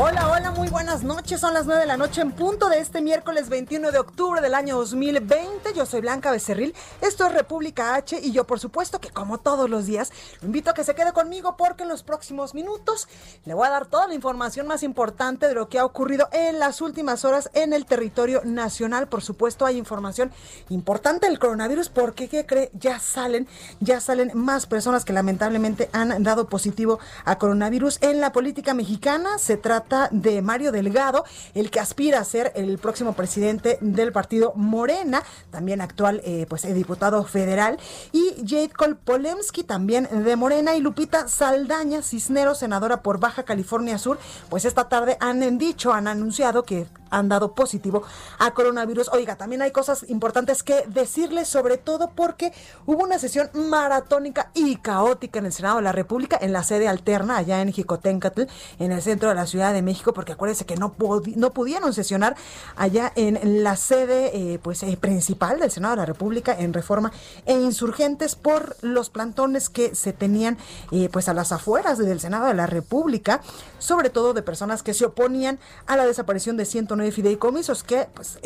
Hola, hola, muy buenas noches. Son las 9 de la noche en punto de este miércoles 21 de octubre del año 2020. Yo soy Blanca Becerril. Esto es República H y yo, por supuesto, que como todos los días, lo invito a que se quede conmigo porque en los próximos minutos le voy a dar toda la información más importante de lo que ha ocurrido en las últimas horas en el territorio nacional. Por supuesto, hay información importante del coronavirus porque, ¿qué cree? Ya salen, ya salen más personas que lamentablemente han dado positivo a coronavirus en la política mexicana. Se trata de Mario Delgado, el que aspira a ser el próximo presidente del partido Morena, también actual eh, pues el diputado federal, y Jade Polemski, también de Morena, y Lupita Saldaña Cisneros, senadora por Baja California Sur, pues esta tarde han dicho, han anunciado que han dado positivo a coronavirus. Oiga, también hay cosas importantes que decirles, sobre todo porque hubo una sesión maratónica y caótica en el Senado de la República, en la sede alterna, allá en Jicotencatl, en el centro de la Ciudad de México, porque acuérdense que no, no pudieron sesionar allá en la sede eh, pues, eh, principal del Senado de la República en Reforma e Insurgentes por los plantones que se tenían eh, pues a las afueras del Senado de la República, sobre todo de personas que se oponían a la desaparición de 109 fideicomisos que pues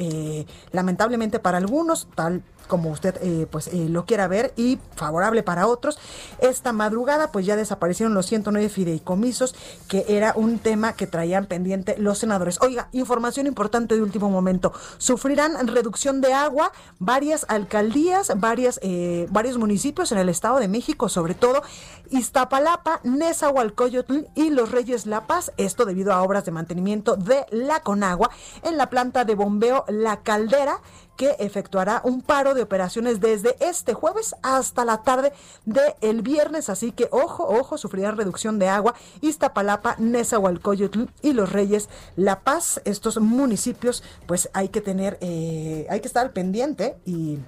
lamentablemente para algunos tal como usted eh, pues eh, lo quiera ver y favorable para otros. Esta madrugada pues ya desaparecieron los 109 fideicomisos que era un tema que traían pendiente los senadores. Oiga, información importante de último momento. Sufrirán reducción de agua varias alcaldías, varias, eh, varios municipios en el Estado de México, sobre todo Iztapalapa, Nezahualcóyotl y Los Reyes La Paz. Esto debido a obras de mantenimiento de la Conagua en la planta de bombeo La Caldera que efectuará un paro de operaciones desde este jueves hasta la tarde del viernes. Así que ojo, ojo, sufrirán reducción de agua Iztapalapa, Nezahualcóyotl y Los Reyes La Paz. Estos municipios, pues hay que tener, eh, hay que estar pendiente y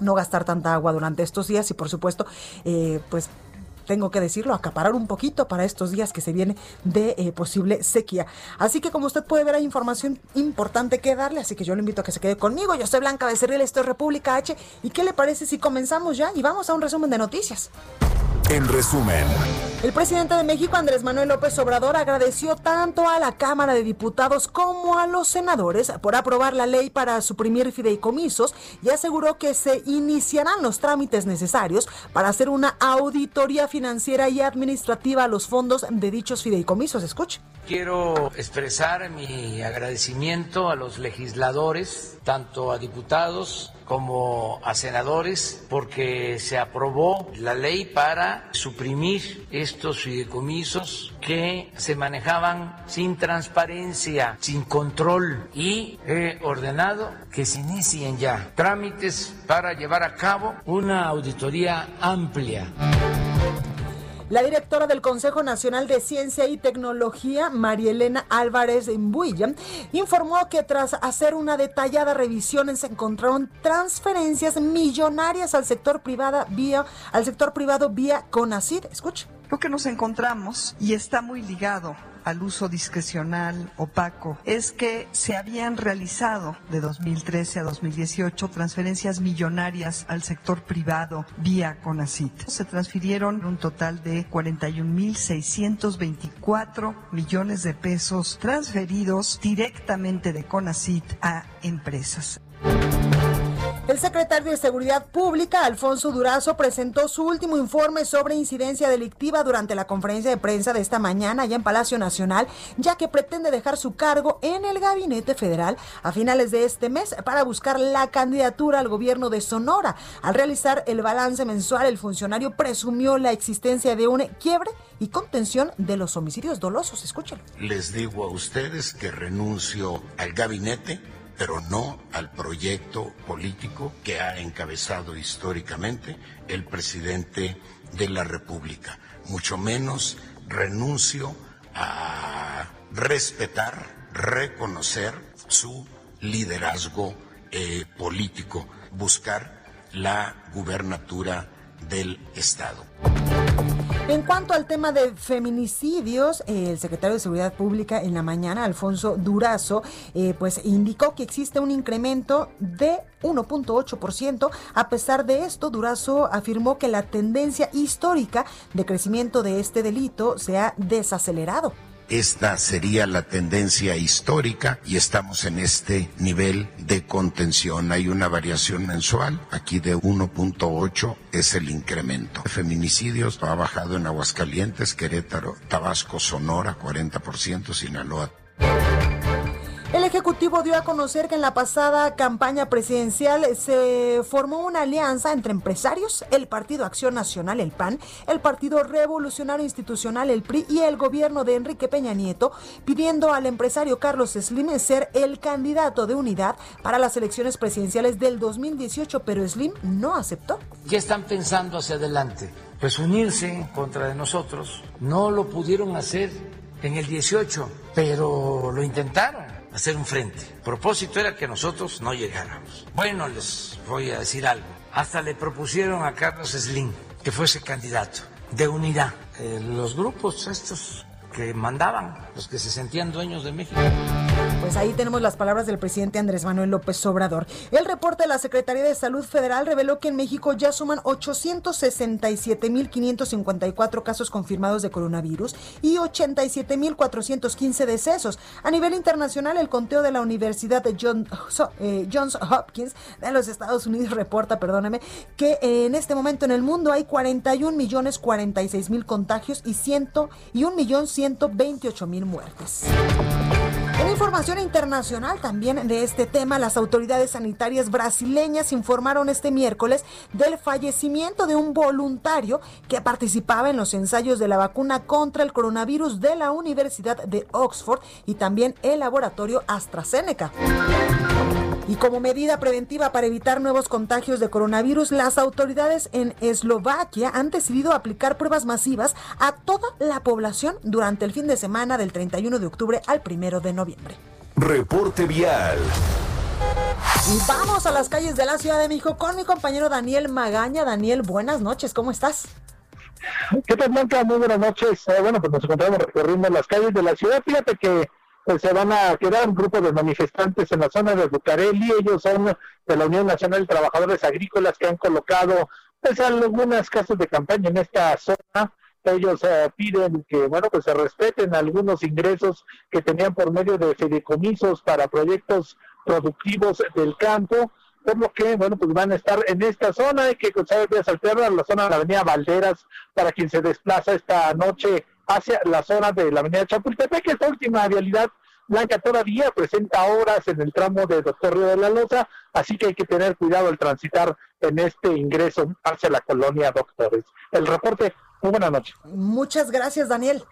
no gastar tanta agua durante estos días y por supuesto, eh, pues tengo que decirlo, acaparar un poquito para estos días que se viene de eh, posible sequía. Así que como usted puede ver hay información importante que darle, así que yo le invito a que se quede conmigo. Yo soy Blanca Becerril, esto es República H. ¿Y qué le parece si comenzamos ya y vamos a un resumen de noticias? En resumen, el presidente de México, Andrés Manuel López Obrador, agradeció tanto a la Cámara de Diputados como a los senadores por aprobar la ley para suprimir fideicomisos y aseguró que se iniciarán los trámites necesarios para hacer una auditoría financiera y administrativa a los fondos de dichos fideicomisos. Escuche. Quiero expresar mi agradecimiento a los legisladores, tanto a diputados como a senadores porque se aprobó la ley para suprimir estos fideicomisos que se manejaban sin transparencia, sin control y he ordenado que se inicien ya trámites para llevar a cabo una auditoría amplia. La directora del Consejo Nacional de Ciencia y Tecnología, Marielena Álvarez Embuilla, informó que tras hacer una detallada revisión se encontraron transferencias millonarias al sector privado vía al sector privado vía CONACID. Escuche. Lo que nos encontramos y está muy ligado al uso discrecional opaco es que se habían realizado de 2013 a 2018 transferencias millonarias al sector privado vía CONACIT. Se transfirieron un total de 41.624 millones de pesos transferidos directamente de CONACIT a empresas. El secretario de Seguridad Pública, Alfonso Durazo, presentó su último informe sobre incidencia delictiva durante la conferencia de prensa de esta mañana allá en Palacio Nacional, ya que pretende dejar su cargo en el gabinete federal a finales de este mes para buscar la candidatura al gobierno de Sonora. Al realizar el balance mensual, el funcionario presumió la existencia de un quiebre y contención de los homicidios dolosos. Escúchalo. Les digo a ustedes que renuncio al gabinete pero no al proyecto político que ha encabezado históricamente el presidente de la República. Mucho menos renuncio a respetar, reconocer su liderazgo eh, político, buscar la gubernatura del Estado. En cuanto al tema de feminicidios, el secretario de Seguridad Pública en la mañana, Alfonso Durazo, eh, pues indicó que existe un incremento de 1.8%. A pesar de esto, Durazo afirmó que la tendencia histórica de crecimiento de este delito se ha desacelerado. Esta sería la tendencia histórica y estamos en este nivel de contención. Hay una variación mensual, aquí de 1.8 es el incremento. Feminicidios ha bajado en Aguascalientes, Querétaro, Tabasco, Sonora, 40%, Sinaloa. El Ejecutivo dio a conocer que en la pasada campaña presidencial se formó una alianza entre empresarios, el Partido Acción Nacional, el PAN, el Partido Revolucionario Institucional, el PRI y el gobierno de Enrique Peña Nieto, pidiendo al empresario Carlos Slim ser el candidato de unidad para las elecciones presidenciales del 2018, pero Slim no aceptó. ¿Qué están pensando hacia adelante? Pues unirse contra de nosotros. No lo pudieron hacer en el 18, pero lo intentaron hacer un frente. El propósito era que nosotros no llegáramos. Bueno, les voy a decir algo. Hasta le propusieron a Carlos Slim que fuese candidato de unidad. Eh, los grupos estos que mandaban, los que se sentían dueños de México. Pues ahí tenemos las palabras del presidente Andrés Manuel López Obrador. El reporte de la Secretaría de Salud Federal reveló que en México ya suman 867.554 casos confirmados de coronavirus y 87.415 decesos. A nivel internacional, el conteo de la Universidad de eh, Johns Hopkins de los Estados Unidos reporta, perdóname, que en este momento en el mundo hay 41 millones 46 mil contagios y 100 y 1 millón 128 mil muertes. En información internacional también de este tema, las autoridades sanitarias brasileñas informaron este miércoles del fallecimiento de un voluntario que participaba en los ensayos de la vacuna contra el coronavirus de la Universidad de Oxford y también el laboratorio AstraZeneca. Y como medida preventiva para evitar nuevos contagios de coronavirus, las autoridades en Eslovaquia han decidido aplicar pruebas masivas a toda la población durante el fin de semana del 31 de octubre al 1 de noviembre. Reporte vial. Y vamos a las calles de la Ciudad de México con mi compañero Daniel Magaña. Daniel, buenas noches, ¿cómo estás? ¿Qué tal, Blanca? Muy buenas noches. Eh, bueno, pues nos encontramos recorriendo las calles de la ciudad. Fíjate que pues se van a quedar un grupo de manifestantes en la zona de Bucareli. Ellos son de la Unión Nacional de Trabajadores Agrícolas que han colocado pues algunas casas de campaña en esta zona. Ellos eh, piden que, bueno, pues se respeten algunos ingresos que tenían por medio de fideicomisos para proyectos productivos del campo por lo que, bueno, pues van a estar en esta zona, hay que cruzar vías alternas, la zona de la avenida Valderas, para quien se desplaza esta noche hacia la zona de la avenida Chapultepec, esta última vialidad blanca todavía presenta horas en el tramo de Doctor Río de la Loza, así que hay que tener cuidado al transitar en este ingreso hacia la colonia Doctores. El reporte, muy buena noche. Muchas gracias, Daniel.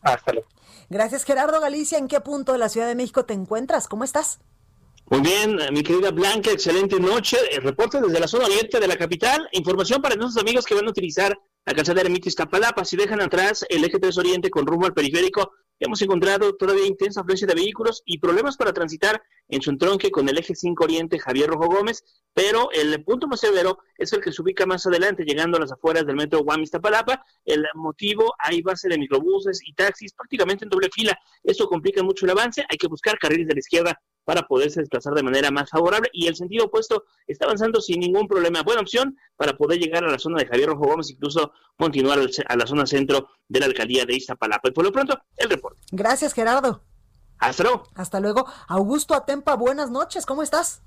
Hasta luego. Gracias, Gerardo Galicia. ¿En qué punto de la Ciudad de México te encuentras? ¿Cómo estás? Muy bien, mi querida Blanca, excelente noche. El reporte desde la zona oriente de la capital. Información para nuestros amigos que van a utilizar la calzada Ermita Iztapalapa. Si dejan atrás el eje 3 Oriente con rumbo al periférico, hemos encontrado todavía intensa afluencia de vehículos y problemas para transitar en su entronque con el eje 5 Oriente Javier Rojo Gómez, pero el punto más severo es el que se ubica más adelante, llegando a las afueras del metro Guam Iztapalapa. El motivo, hay base de microbuses y taxis prácticamente en doble fila. Esto complica mucho el avance, hay que buscar carriles de la izquierda para poderse desplazar de manera más favorable y el sentido opuesto está avanzando sin ningún problema. Buena opción para poder llegar a la zona de Javier Rojo Gómez, incluso continuar a la zona centro de la alcaldía de Iztapalapa. Y por lo pronto, el reporte. Gracias, Gerardo. Hasta luego. Hasta luego. Augusto Atempa, buenas noches, ¿cómo estás?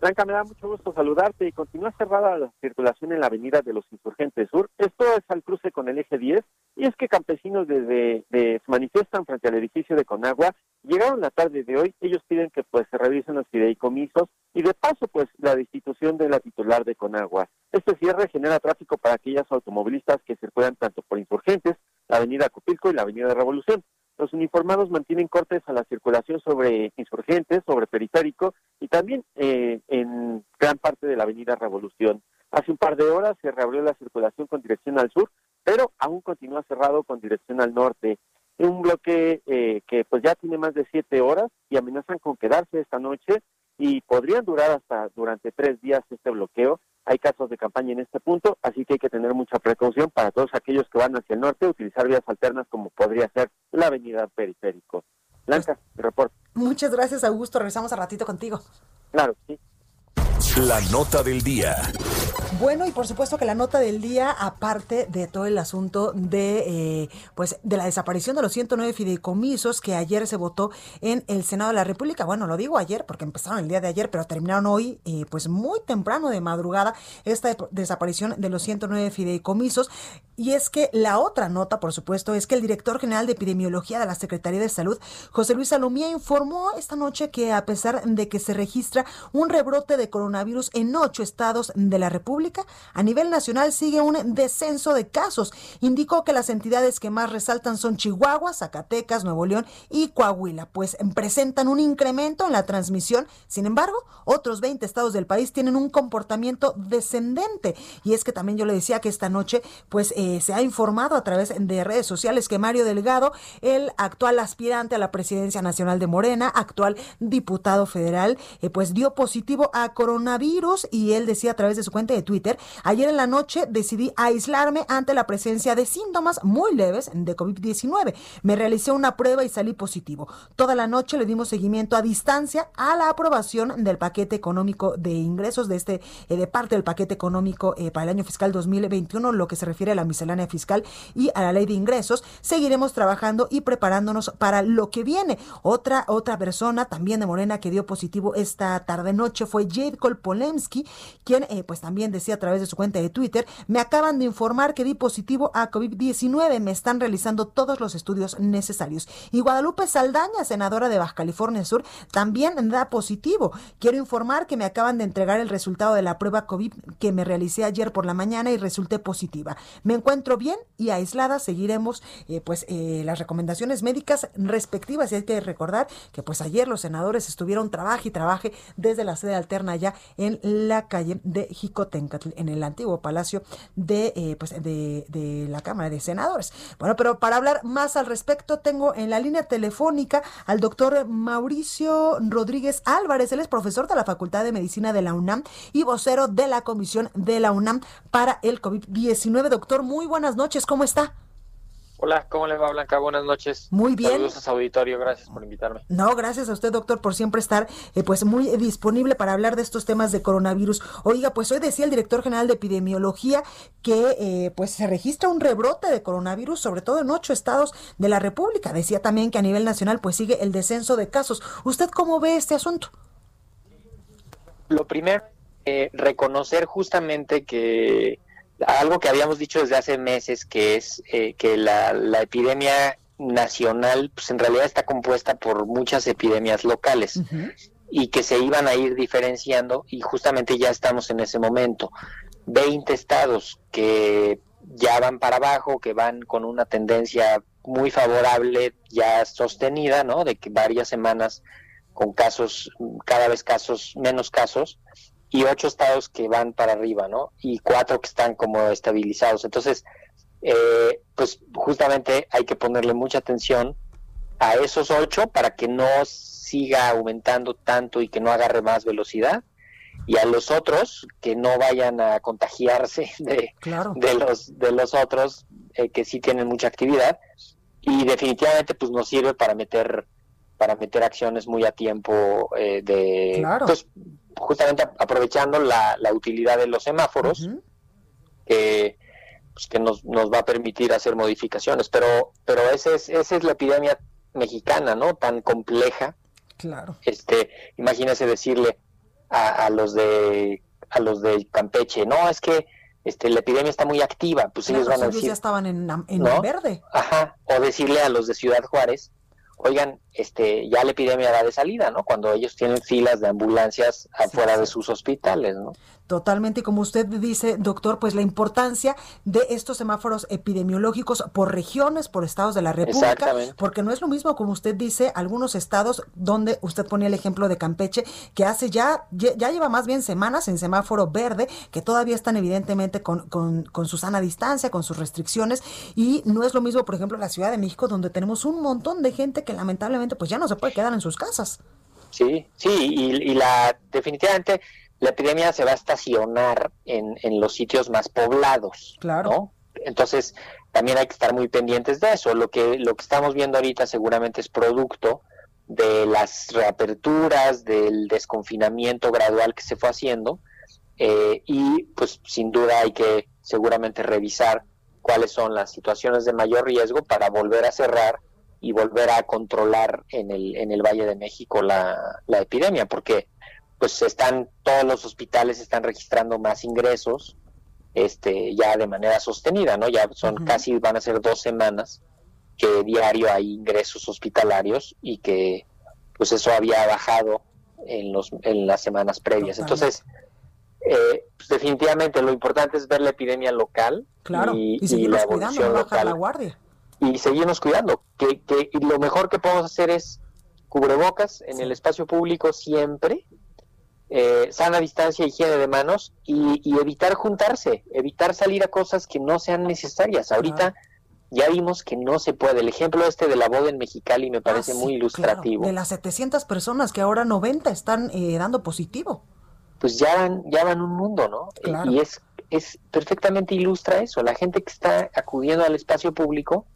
Blanca, me da mucho gusto saludarte y continúa cerrada la circulación en la avenida de los Insurgentes Sur. Esto es al cruce con el eje 10 y es que campesinos desde se manifiestan frente al edificio de Conagua. Llegaron la tarde de hoy, ellos piden que pues se revisen los fideicomisos y de paso pues la destitución de la titular de Conagua. Este cierre genera tráfico para aquellas automovilistas que circulan tanto por Insurgentes, la avenida Copilco y la avenida Revolución. Los uniformados mantienen cortes a la circulación sobre insurgentes, sobre periférico y también eh, en gran parte de la avenida Revolución. Hace un par de horas se reabrió la circulación con dirección al sur, pero aún continúa cerrado con dirección al norte. Un bloque eh, que pues ya tiene más de siete horas y amenazan con quedarse esta noche y podrían durar hasta durante tres días este bloqueo hay casos de campaña en este punto, así que hay que tener mucha precaución para todos aquellos que van hacia el norte, utilizar vías alternas como podría ser la avenida Periférico. Blanca, mi reporte. Muchas gracias, Augusto. Regresamos a ratito contigo. Claro, sí. La nota del día. Bueno, y por supuesto que la nota del día, aparte de todo el asunto de, eh, pues, de la desaparición de los 109 fideicomisos que ayer se votó en el Senado de la República. Bueno, lo digo ayer porque empezaron el día de ayer, pero terminaron hoy, eh, pues, muy temprano de madrugada esta desaparición de los 109 fideicomisos. Y es que la otra nota, por supuesto, es que el director general de epidemiología de la Secretaría de Salud, José Luis Salomía, informó esta noche que a pesar de que se registra un rebrote de coronavirus en ocho estados de la República, a nivel nacional sigue un descenso de casos. Indicó que las entidades que más resaltan son Chihuahua, Zacatecas, Nuevo León y Coahuila, pues presentan un incremento en la transmisión. Sin embargo, otros 20 estados del país tienen un comportamiento descendente. Y es que también yo le decía que esta noche, pues eh, se ha informado a través de redes sociales que Mario Delgado, el actual aspirante a la presidencia nacional de Morena, actual diputado federal, eh, pues dio positivo a coronavirus y él decía a través de su cuenta de Twitter ayer en la noche decidí aislarme ante la presencia de síntomas muy leves de COVID-19. Me realicé una prueba y salí positivo. Toda la noche le dimos seguimiento a distancia a la aprobación del paquete económico de ingresos de este eh, de parte del paquete económico eh, para el año fiscal 2021, lo que se refiere a la miscelánea fiscal y a la ley de ingresos. Seguiremos trabajando y preparándonos para lo que viene. Otra otra persona también de Morena que dio positivo esta tarde noche fue Jade Kolpolemsky, quien eh, pues también decía a través de su cuenta de Twitter, me acaban de informar que di positivo a COVID-19. Me están realizando todos los estudios necesarios. Y Guadalupe Saldaña, senadora de Baja California Sur, también da positivo. Quiero informar que me acaban de entregar el resultado de la prueba COVID que me realicé ayer por la mañana y resulté positiva. Me encuentro bien y aislada. Seguiremos eh, pues eh, las recomendaciones médicas respectivas. Y hay que recordar que pues ayer los senadores estuvieron trabaje y trabaje desde la sede alterna ya en la calle de Jicotenca en el antiguo palacio de, eh, pues de, de, la Cámara de Senadores. Bueno, pero para hablar más al respecto, tengo en la línea telefónica al doctor Mauricio Rodríguez Álvarez. Él es profesor de la Facultad de Medicina de la UNAM y vocero de la Comisión de la UNAM para el COVID-19. Doctor, muy buenas noches, ¿cómo está? Hola, ¿cómo le va Blanca? Buenas noches. Muy bien. Saludos a su auditorio, gracias por invitarme. No, gracias a usted, doctor, por siempre estar eh, pues muy disponible para hablar de estos temas de coronavirus. Oiga, pues hoy decía el director general de epidemiología que eh, pues se registra un rebrote de coronavirus, sobre todo en ocho estados de la República. Decía también que a nivel nacional pues sigue el descenso de casos. ¿Usted cómo ve este asunto? Lo primero, eh, reconocer justamente que algo que habíamos dicho desde hace meses, que es eh, que la, epidemia nacional, pues en realidad está compuesta por muchas epidemias locales y que se iban a ir diferenciando y justamente ya estamos en ese momento. 20 estados que ya van para abajo, que van con una tendencia muy favorable ya sostenida, ¿no? De que varias semanas con casos, cada vez casos, menos casos, y ocho estados que van para arriba, ¿no? Y cuatro que están como estabilizados. Entonces, eh, pues justamente hay que ponerle mucha atención a esos ocho para que no siga aumentando tanto y que no agarre más velocidad y a los otros que no vayan a contagiarse de, de los de los otros eh, que sí tienen mucha actividad y definitivamente pues nos sirve para meter para meter acciones muy a tiempo eh, de pues, justamente aprovechando la, utilidad de los semáforos, que, pues, que nos, nos va a permitir hacer modificaciones. Pero, pero esa es, esa es la epidemia mexicana, ¿no? Tan compleja. Claro. Este, imagínese decirle a, los de a los de Campeche, no, es que este, la epidemia está muy activa, pues ellos van a decir... ya estaban en, en verde. Ajá, o decirle a los de Ciudad Juárez, oigan, este, ya la epidemia va de salida, ¿no? Cuando ellos tienen filas de ambulancias afuera de sus hospitales, ¿no? Totalmente, y como usted dice, doctor, pues la importancia de estos semáforos epidemiológicos por regiones, por estados de la República, porque no es lo mismo, como usted dice, algunos estados donde usted ponía el ejemplo de Campeche, que hace ya, ya lleva más bien semanas en semáforo verde, que todavía están evidentemente con, con, con su sana distancia, con sus restricciones, y no es lo mismo, por ejemplo, la Ciudad de México, donde tenemos un montón de gente que lamentablemente pues ya no se puede quedar en sus casas. Sí, sí, y, y la definitivamente la epidemia se va a estacionar en, en los sitios más poblados. Claro. Entonces, también hay que estar muy pendientes de eso. Lo que, lo que estamos viendo ahorita seguramente es producto de las reaperturas, del desconfinamiento gradual que se fue haciendo. Eh, y pues sin duda hay que seguramente revisar cuáles son las situaciones de mayor riesgo para volver a cerrar y volver a controlar en el, en el Valle de México la, la epidemia, porque pues están todos los hospitales están registrando más ingresos este ya de manera sostenida no ya son casi van a ser dos semanas que diario hay ingresos hospitalarios y que pues eso había bajado en los en las semanas previas. Entonces eh, pues definitivamente lo importante es ver la epidemia local y, y, la evolución local. la guardia. Y seguirnos cuidando que, que lo mejor que podemos hacer es cubrebocas en el espacio público siempre eh, sana distancia, higiene de manos y, evitar juntarse, evitar salir a cosas que no sean necesarias. Ahorita ya vimos que no se puede. El ejemplo este de la boda en Mexicali me parece ah, muy ilustrativo. De las 700 personas que ahora 90 están eh, dando positivo. Pues ya van, ya van un mundo, ¿no? Y es, es perfectamente ilustra eso. La gente que está acudiendo al espacio público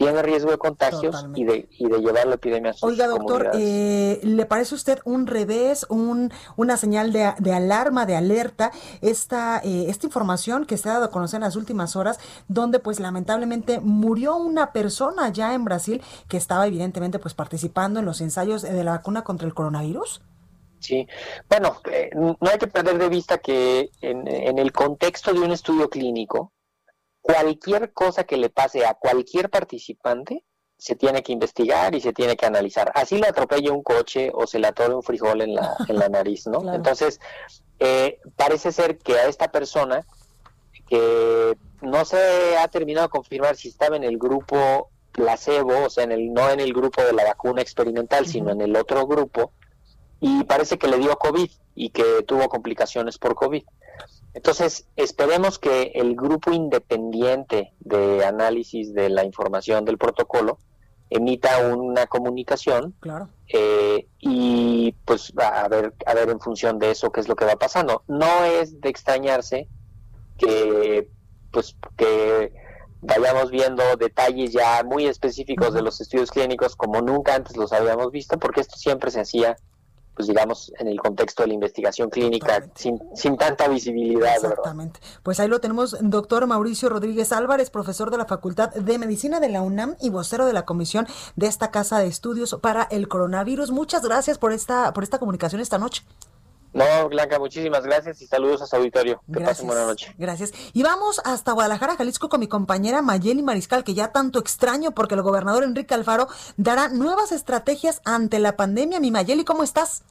tiene riesgo de contagios y de, y de llevar la epidemia a sus Oiga, doctor, eh, ¿le parece a usted un revés, un, una señal de, de alarma, de alerta, esta, eh, esta información que se ha dado a conocer en las últimas horas, donde pues lamentablemente murió una persona ya en Brasil que estaba evidentemente pues participando en los ensayos de la vacuna contra el coronavirus? Sí, bueno, eh, no hay que perder de vista que en, en el contexto de un estudio clínico, cualquier cosa que le pase a cualquier participante se tiene que investigar y se tiene que analizar. Así le atropella un coche o se le atore un frijol en la, en la nariz, ¿no? Entonces, eh, parece ser que a esta persona, que no se ha terminado de confirmar si estaba en el grupo placebo, o sea, en el, no en el grupo de la vacuna experimental, sino en el otro grupo, y parece que le dio COVID y que tuvo complicaciones por COVID. Entonces, esperemos que el grupo independiente de análisis de la información del protocolo emita una comunicación claro. Eh, y pues a ver, a ver en función de eso qué es lo que va pasando. No es de extrañarse que pues que vayamos viendo detalles ya muy específicos de los estudios clínicos como nunca antes los habíamos visto, porque esto siempre se hacía pues digamos, en el contexto de la investigación clínica, sin, sin, tanta visibilidad. Exactamente. Pues ahí lo tenemos, doctor Mauricio Rodríguez Álvarez, profesor de la Facultad de Medicina de la UNAM y vocero de la comisión de esta Casa de Estudios para el Coronavirus. Muchas gracias por esta, por esta comunicación esta noche. No, Blanca, muchísimas gracias y saludos a su auditorio. Que pasen buena noche. Gracias. Y vamos hasta Guadalajara, Jalisco, con mi compañera Mayeli Mariscal, que ya tanto extraño porque el gobernador Enrique Alfaro dará nuevas estrategias ante la pandemia. Mi Mayeli, ¿cómo estás?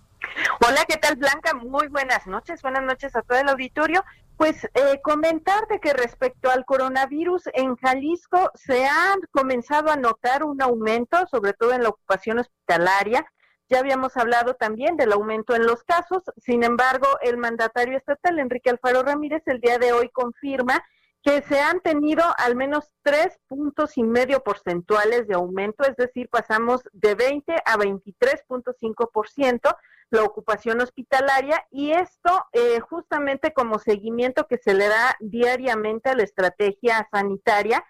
Hola, ¿qué tal Blanca? Muy buenas noches, buenas noches a todo el auditorio. Pues eh, comentarte que respecto al coronavirus en Jalisco se ha comenzado a notar un aumento, sobre todo en la ocupación hospitalaria. Ya habíamos hablado también del aumento en los casos, sin embargo, el mandatario estatal, Enrique Alfaro Ramírez, el día de hoy confirma que se han tenido al menos tres puntos y medio porcentuales de aumento, es decir, pasamos de 20 a 23.5% la ocupación hospitalaria y esto eh, justamente como seguimiento que se le da diariamente a la estrategia sanitaria.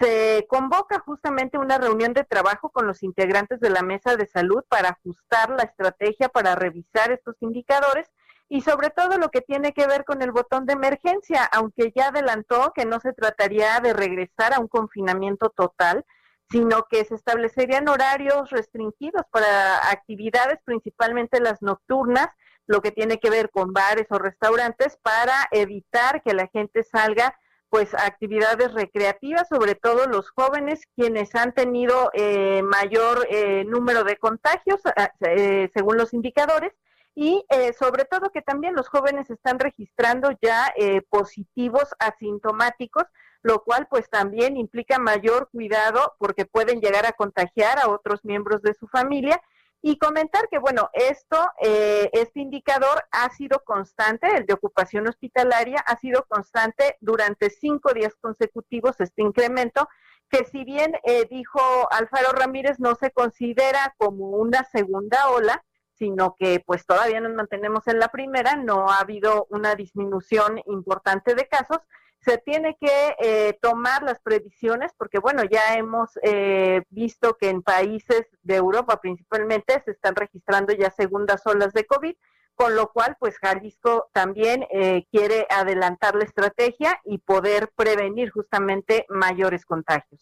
Se convoca justamente una reunión de trabajo con los integrantes de la mesa de salud para ajustar la estrategia, para revisar estos indicadores y sobre todo lo que tiene que ver con el botón de emergencia, aunque ya adelantó que no se trataría de regresar a un confinamiento total, sino que se establecerían horarios restringidos para actividades, principalmente las nocturnas, lo que tiene que ver con bares o restaurantes para evitar que la gente salga pues actividades recreativas, sobre todo los jóvenes quienes han tenido eh, mayor eh, número de contagios eh, según los indicadores y sobre todo que también los jóvenes están registrando ya positivos asintomáticos, lo cual pues también implica mayor cuidado porque pueden llegar a contagiar a otros miembros de su familia y comentar que, bueno, esto, eh, este indicador ha sido constante, el de ocupación hospitalaria ha sido constante durante cinco días consecutivos, este incremento, que si bien eh, dijo Alfaro Ramírez, no se considera como una segunda ola, sino que pues todavía nos mantenemos en la primera, no ha habido una disminución importante de casos, se tiene que eh, tomar las previsiones porque, bueno, ya hemos eh, visto que en países de Europa principalmente se están registrando ya segundas olas de COVID, con lo cual, pues Jalisco también eh, quiere adelantar la estrategia y poder prevenir justamente mayores contagios.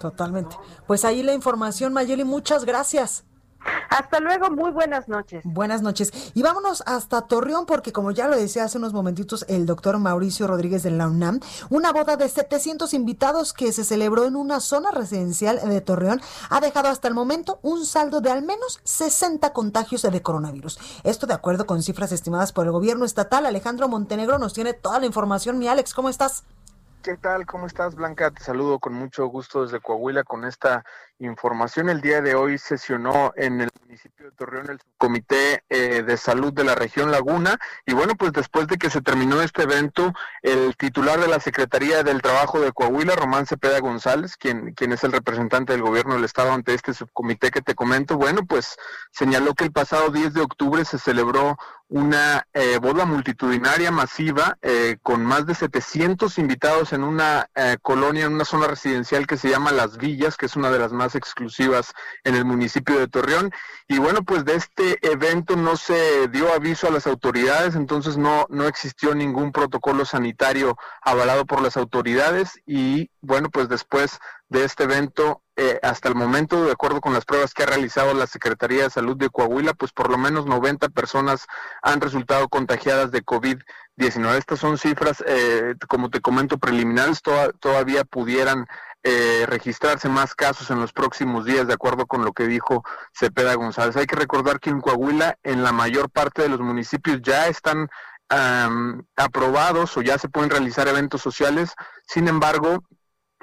Totalmente. Pues ahí la información, Mayeli, muchas gracias. Hasta luego, muy buenas noches. Buenas noches. Y vámonos hasta Torreón, porque como ya lo decía hace unos momentitos el doctor Mauricio Rodríguez de la UNAM, una boda de 700 invitados que se celebró en una zona residencial de Torreón ha dejado hasta el momento un saldo de al menos 60 contagios de coronavirus. Esto de acuerdo con cifras estimadas por el gobierno estatal. Alejandro Montenegro nos tiene toda la información. Mi Alex, ¿cómo estás? ¿Qué tal? ¿Cómo estás, Blanca? Te saludo con mucho gusto desde Coahuila con esta información. El día de hoy sesionó en el municipio de Torreón el Comité eh, de Salud de la región Laguna y bueno, pues después de que se terminó este evento, el titular de la Secretaría del Trabajo de Coahuila, Román Cepeda González, quien, quien es el representante del gobierno del estado ante este subcomité que te comento, bueno, pues señaló que el pasado 10 de octubre se celebró una eh, boda multitudinaria masiva eh, con más de 700 invitados en una colonia, en una zona residencial que se llama Las Villas, que es una de las más exclusivas en el municipio de Torreón. Y bueno, pues de este evento no se dio aviso a las autoridades, entonces no, no existió ningún protocolo sanitario avalado por las autoridades y bueno, pues después de este evento, eh, hasta el momento, de acuerdo con las pruebas que ha realizado la Secretaría de Salud de Coahuila, pues por lo menos 90 personas han resultado contagiadas de COVID-19. Estas son cifras, eh, como te comento, preliminares, todavía pudieran eh, registrarse más casos en los próximos días, de acuerdo con lo que dijo Cepeda González. Hay que recordar que en Coahuila, en la mayor parte de los municipios ya están aprobados o ya se pueden realizar eventos sociales. Sin embargo,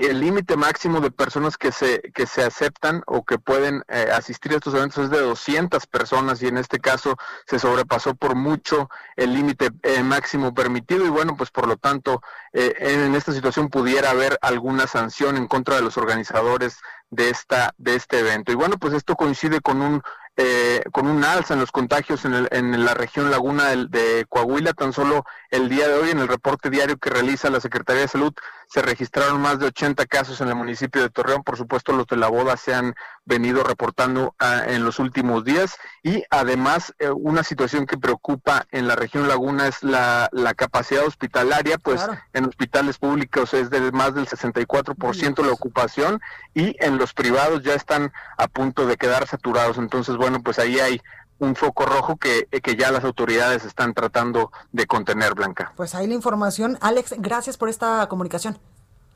el límite máximo de personas que se, que se aceptan o que pueden eh, asistir a estos eventos es de 200 personas y en este caso se sobrepasó por mucho el límite eh, máximo permitido y bueno, pues por lo tanto eh, en esta situación pudiera haber alguna sanción en contra de los organizadores de esta de este evento. Y bueno, pues esto coincide con un eh, con un alza en los contagios en, el, en la región Laguna de, de, Coahuila. Tan solo el día de hoy, en el reporte diario que realiza la Secretaría de Salud, se registraron más de 80 casos en el municipio de Torreón. Por supuesto, los de la boda se han venido reportando ah, en los últimos días. Y además, eh, una situación que preocupa en la región Laguna es la, la capacidad hospitalaria, pues en hospitales públicos es de más del 64% la ocupación y en los privados ya están a punto de quedar saturados. Entonces, bueno, pues ahí hay un foco rojo que, que ya las autoridades están tratando de contener, Blanca. Pues ahí la información. Alex, gracias por esta comunicación.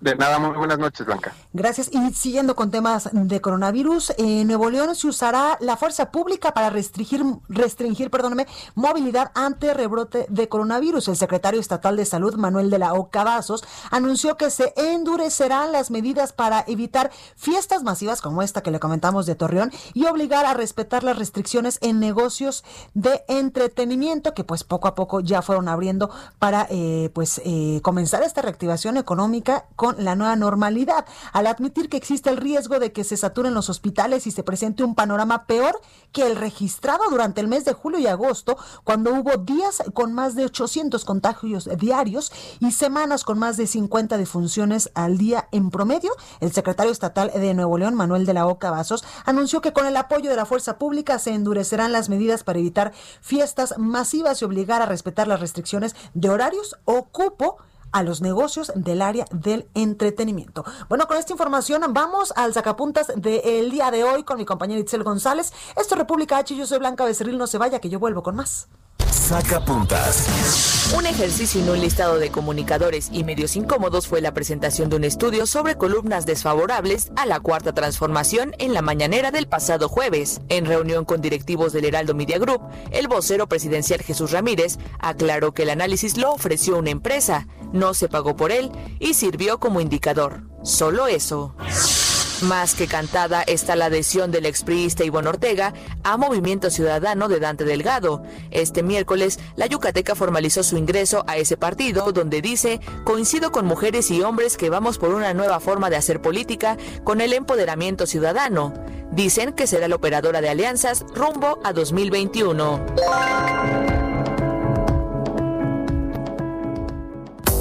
De nada, muy buenas noches, Blanca. Gracias. Y siguiendo con temas de coronavirus, en Nuevo León se usará la fuerza pública para restringir, restringir perdóname, movilidad ante rebrote de coronavirus. El secretario estatal de Salud, Manuel de la Oca Vasos, anunció que se endurecerán las medidas para evitar fiestas masivas como esta que le comentamos de Torreón y obligar a respetar las restricciones en negocios de entretenimiento que pues poco a poco ya fueron abriendo para eh, pues eh, comenzar esta reactivación económica con la nueva normalidad, al admitir que existe el riesgo de que se saturen los hospitales y se presente un panorama peor que el registrado durante el mes de julio y agosto, cuando hubo días con más de 800 contagios diarios y semanas con más de 50 defunciones al día en promedio, el secretario estatal de Nuevo León, Manuel de la Oca Vasos, anunció que con el apoyo de la fuerza pública se endurecerán las medidas para evitar fiestas masivas y obligar a respetar las restricciones de horarios. O cupo a los negocios del área del entretenimiento. Bueno, con esta información vamos al sacapuntas del día de hoy con mi compañera Itzel González. Esto es República H, yo soy Blanca Becerril, no se vaya que yo vuelvo con más. Saca puntas. Un ejercicio en un listado de comunicadores y medios incómodos fue la presentación de un estudio sobre columnas desfavorables a la cuarta transformación en la mañanera del pasado jueves. En reunión con directivos del Heraldo Media Group, el vocero presidencial Jesús Ramírez aclaró que el análisis lo ofreció una empresa, no se pagó por él y sirvió como indicador. Solo eso. Más que cantada está la adhesión del expriista Ivonne Ortega a Movimiento Ciudadano de Dante Delgado. Este miércoles, la Yucateca formalizó su ingreso a ese partido, donde dice, coincido con mujeres y hombres que vamos por una nueva forma de hacer política con el empoderamiento ciudadano. Dicen que será la operadora de alianzas rumbo a 2021.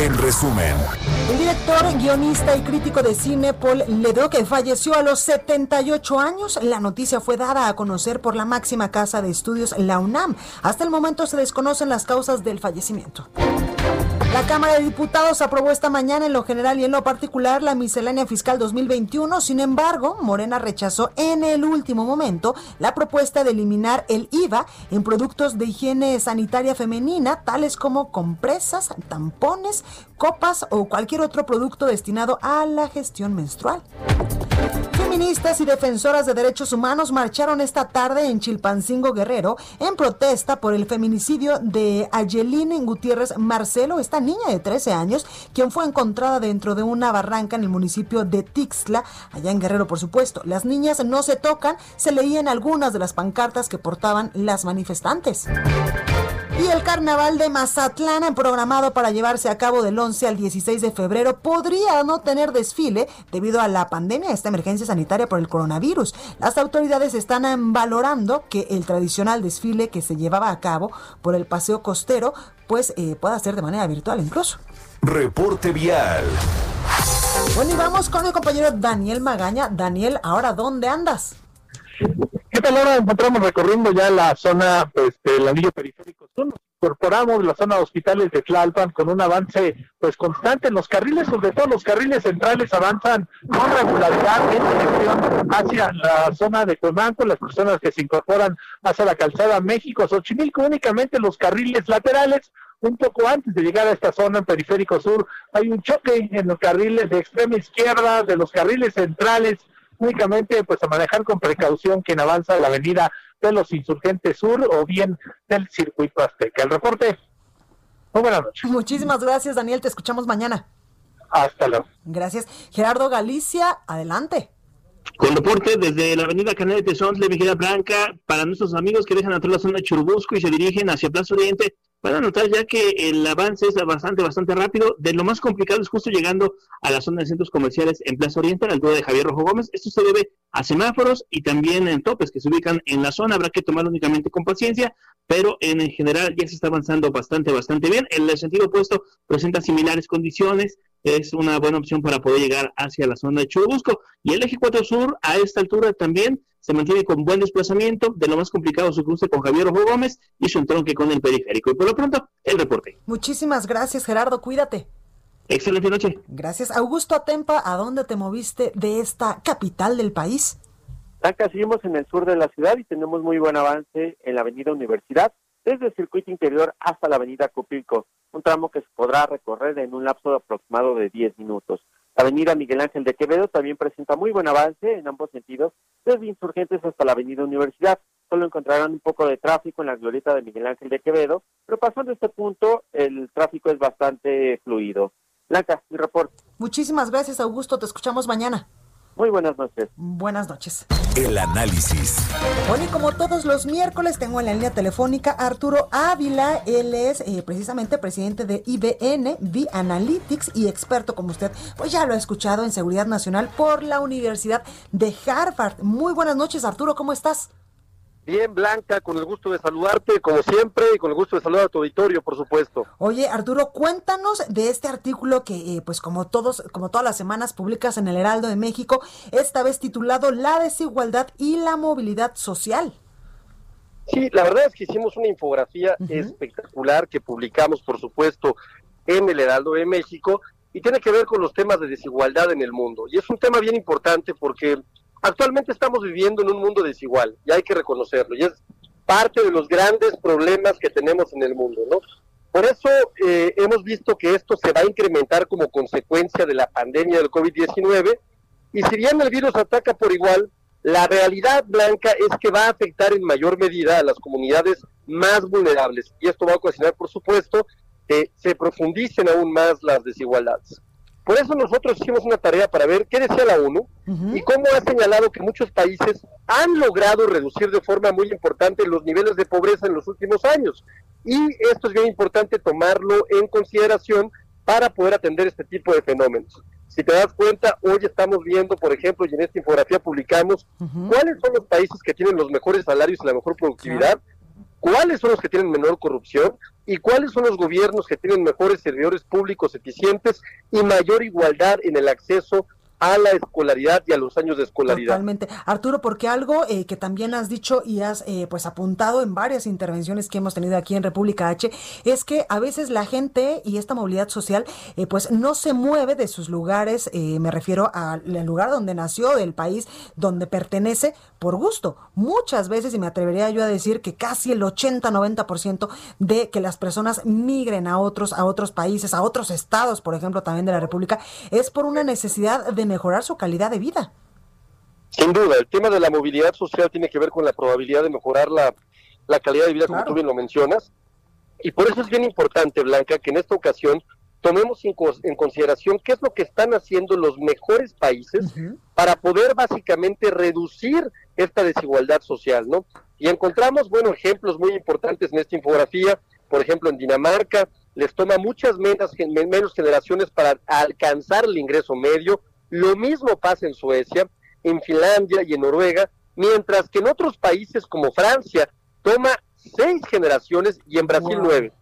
en resumen. El director, guionista y crítico de cine Paul Leduc falleció a los 78 años. La noticia fue dada a conocer por la máxima casa de estudios, la UNAM. Hasta el momento se desconocen las causas del fallecimiento. La Cámara de Diputados aprobó esta mañana en lo general y en lo particular la miscelánea fiscal 2021. Sin embargo, Morena rechazó en el último momento la propuesta de eliminar el IVA en productos de higiene sanitaria femenina, tales como compresas, tampones, copas o cualquier otro producto destinado a la gestión menstrual. Feministas y defensoras de derechos humanos marcharon esta tarde en Chilpancingo Guerrero en protesta por el feminicidio de Ayeline Gutiérrez Marcelo, esta niña de 13 años, quien fue encontrada dentro de una barranca en el municipio de Tixla, allá en Guerrero, por supuesto. Las niñas no se tocan, se leían algunas de las pancartas que portaban las manifestantes. Y el carnaval de Mazatlán, programado para llevarse a cabo del 11 al 16 de febrero, podría no tener desfile debido a la pandemia, esta emergencia sanitaria por el coronavirus. Las autoridades están valorando que el tradicional desfile que se llevaba a cabo por el paseo costero, pues eh, pueda ser de manera virtual incluso. Reporte vial. Bueno, y vamos con mi compañero Daniel Magaña. Daniel, ahora, ¿dónde andas? ¿Qué tal? Ahora encontramos recorriendo ya la zona pues, del anillo periférico. Nos incorporamos la zona de hospitales de Tlalpan con un avance pues constante. En los carriles, sobre todo los carriles centrales avanzan con regularidad en dirección hacia la zona de Comanco, las personas que se incorporan hacia la calzada México, Xochimilco, únicamente los carriles laterales un poco antes de llegar a esta zona en Periférico Sur, hay un choque en los carriles de extrema izquierda, de los carriles centrales, únicamente pues a manejar con precaución quien avanza a la avenida de los Insurgentes Sur o bien del circuito Azteca. El reporte. Muy buenas noches. Muchísimas gracias, Daniel. Te escuchamos mañana. Hasta luego. Gracias. Gerardo Galicia, adelante. Con reporte desde la avenida Canal de Tesón, de Vigila Blanca, para nuestros amigos que dejan atrás la zona de Churubusco y se dirigen hacia Plaza Oriente, van a notar ya que el avance es bastante, bastante rápido. De lo más complicado es justo llegando a la zona de centros comerciales en Plaza Oriente, a la altura de Javier Rojo Gómez. Esto se debe a semáforos y también en topes que se ubican en la zona. Habrá que tomarlo únicamente con paciencia, pero en general ya se está avanzando bastante, bastante bien. En el sentido opuesto presenta similares condiciones. Es una buena opción para poder llegar hacia la zona de Churubusco. Y el eje 4 Sur, a esta altura también se mantiene con buen desplazamiento, de lo más complicado su cruce con Javier Ojo Gómez y su entronque con el periférico. Y por lo pronto, el reporte. Muchísimas gracias, Gerardo, cuídate. Excelente noche. Gracias. Augusto Atempa, ¿a dónde te moviste de esta capital del país? Acá seguimos en el sur de la ciudad y tenemos muy buen avance en la avenida Universidad, desde el circuito interior hasta la avenida Copilco, un tramo que se podrá recorrer en un lapso aproximado de 10 minutos. Avenida Miguel Ángel de Quevedo también presenta muy buen avance en ambos sentidos, desde Insurgentes hasta la avenida Universidad. Solo encontrarán un poco de tráfico en la glorieta de Miguel Ángel de Quevedo, pero pasando este punto el tráfico es bastante fluido. Blanca, mi reporte. Muchísimas gracias, Augusto. Te escuchamos mañana. Muy buenas noches. Buenas noches. El análisis. Bueno, y como todos los miércoles, tengo en la línea telefónica a Arturo Ávila. Él es eh, precisamente presidente de IBN, V Analytics, y experto como usted, pues ya lo ha escuchado en seguridad nacional por la Universidad de Harvard. Muy buenas noches, Arturo, ¿cómo estás? Bien, Blanca, con el gusto de saludarte, como siempre, y con el gusto de saludar a tu auditorio, por supuesto. Oye, Arturo, cuéntanos de este artículo que, eh, pues como todos, como todas las semanas, publicas en el Heraldo de México, esta vez titulado La desigualdad y la movilidad social. Sí, la verdad es que hicimos una infografía espectacular que publicamos, por supuesto, en el Heraldo de México y tiene que ver con los temas de desigualdad en el mundo. Y es un tema bien importante porque actualmente estamos viviendo en un mundo desigual y hay que reconocerlo. Y es parte de los grandes problemas que tenemos en el mundo, ¿no? Por eso eh, hemos visto que esto se va a incrementar como consecuencia de la pandemia del COVID-19 y si bien el virus ataca por igual, la realidad blanca es que va a afectar en mayor medida a las comunidades más vulnerables y esto va a ocasionar, por supuesto, que se profundicen aún más las desigualdades. Por eso nosotros hicimos una tarea para ver qué decía la ONU y cómo ha señalado que muchos países han logrado reducir de forma muy importante los niveles de pobreza en los últimos años. Y esto es bien importante tomarlo en consideración para poder atender este tipo de fenómenos. Si te das cuenta, hoy estamos viendo, por ejemplo, y en esta infografía publicamos cuáles son los países que tienen los mejores salarios y la mejor productividad, cuáles son los que tienen menor corrupción y cuáles son los gobiernos que tienen mejores servidores públicos eficientes y mayor igualdad en el acceso a la escolaridad y a los años de escolaridad. Totalmente. Arturo, porque algo eh, que también has dicho y has eh, pues apuntado en varias intervenciones que hemos tenido aquí en República H, es que a veces la gente y esta movilidad social eh, pues no se mueve de sus lugares, me refiero al lugar donde nació, del país donde pertenece, por gusto. Muchas veces, y me atrevería yo a decir que casi el 80-90% de que las personas migren a otros, a otros países, a otros estados, por ejemplo, también de la República, es por una necesidad de mejorar su calidad de vida. Sin duda, el tema de la movilidad social tiene que ver con la probabilidad de mejorar la, calidad de vida, como tú bien lo mencionas. Y por eso es bien importante, Blanca, que en esta ocasión tomemos en, consideración qué es lo que están haciendo los mejores países para poder básicamente reducir esta desigualdad social, ¿no? Y encontramos, bueno, ejemplos muy importantes en esta infografía, por ejemplo, en Dinamarca, les toma muchas menos, menos generaciones para alcanzar el ingreso medio, lo mismo pasa en Suecia, en Finlandia y en Noruega, mientras que en otros países como Francia toma seis generaciones y en Brasil nueve.